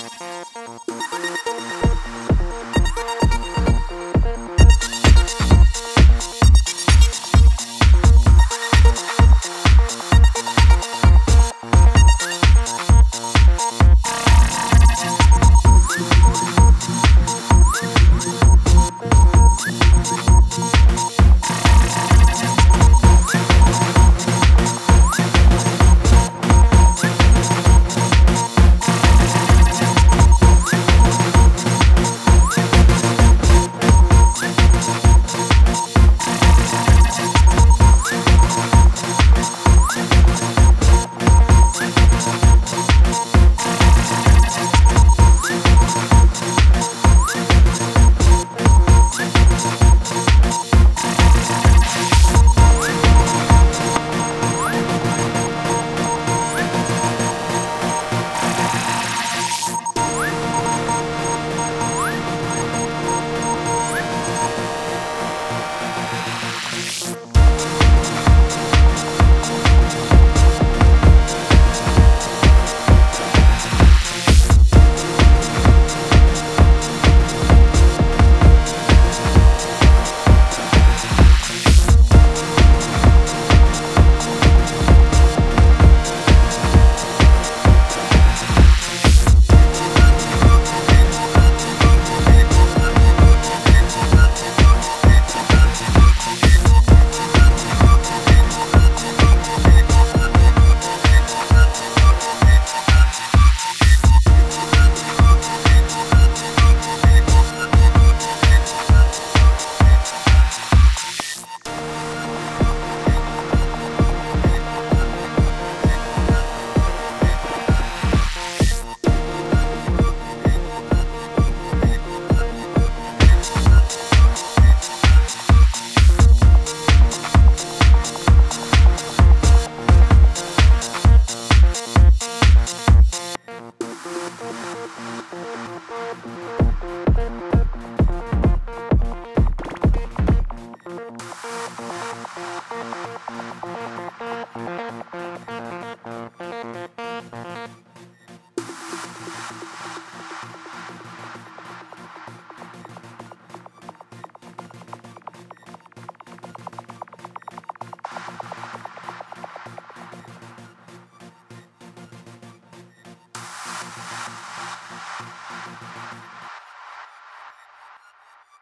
フフフフ。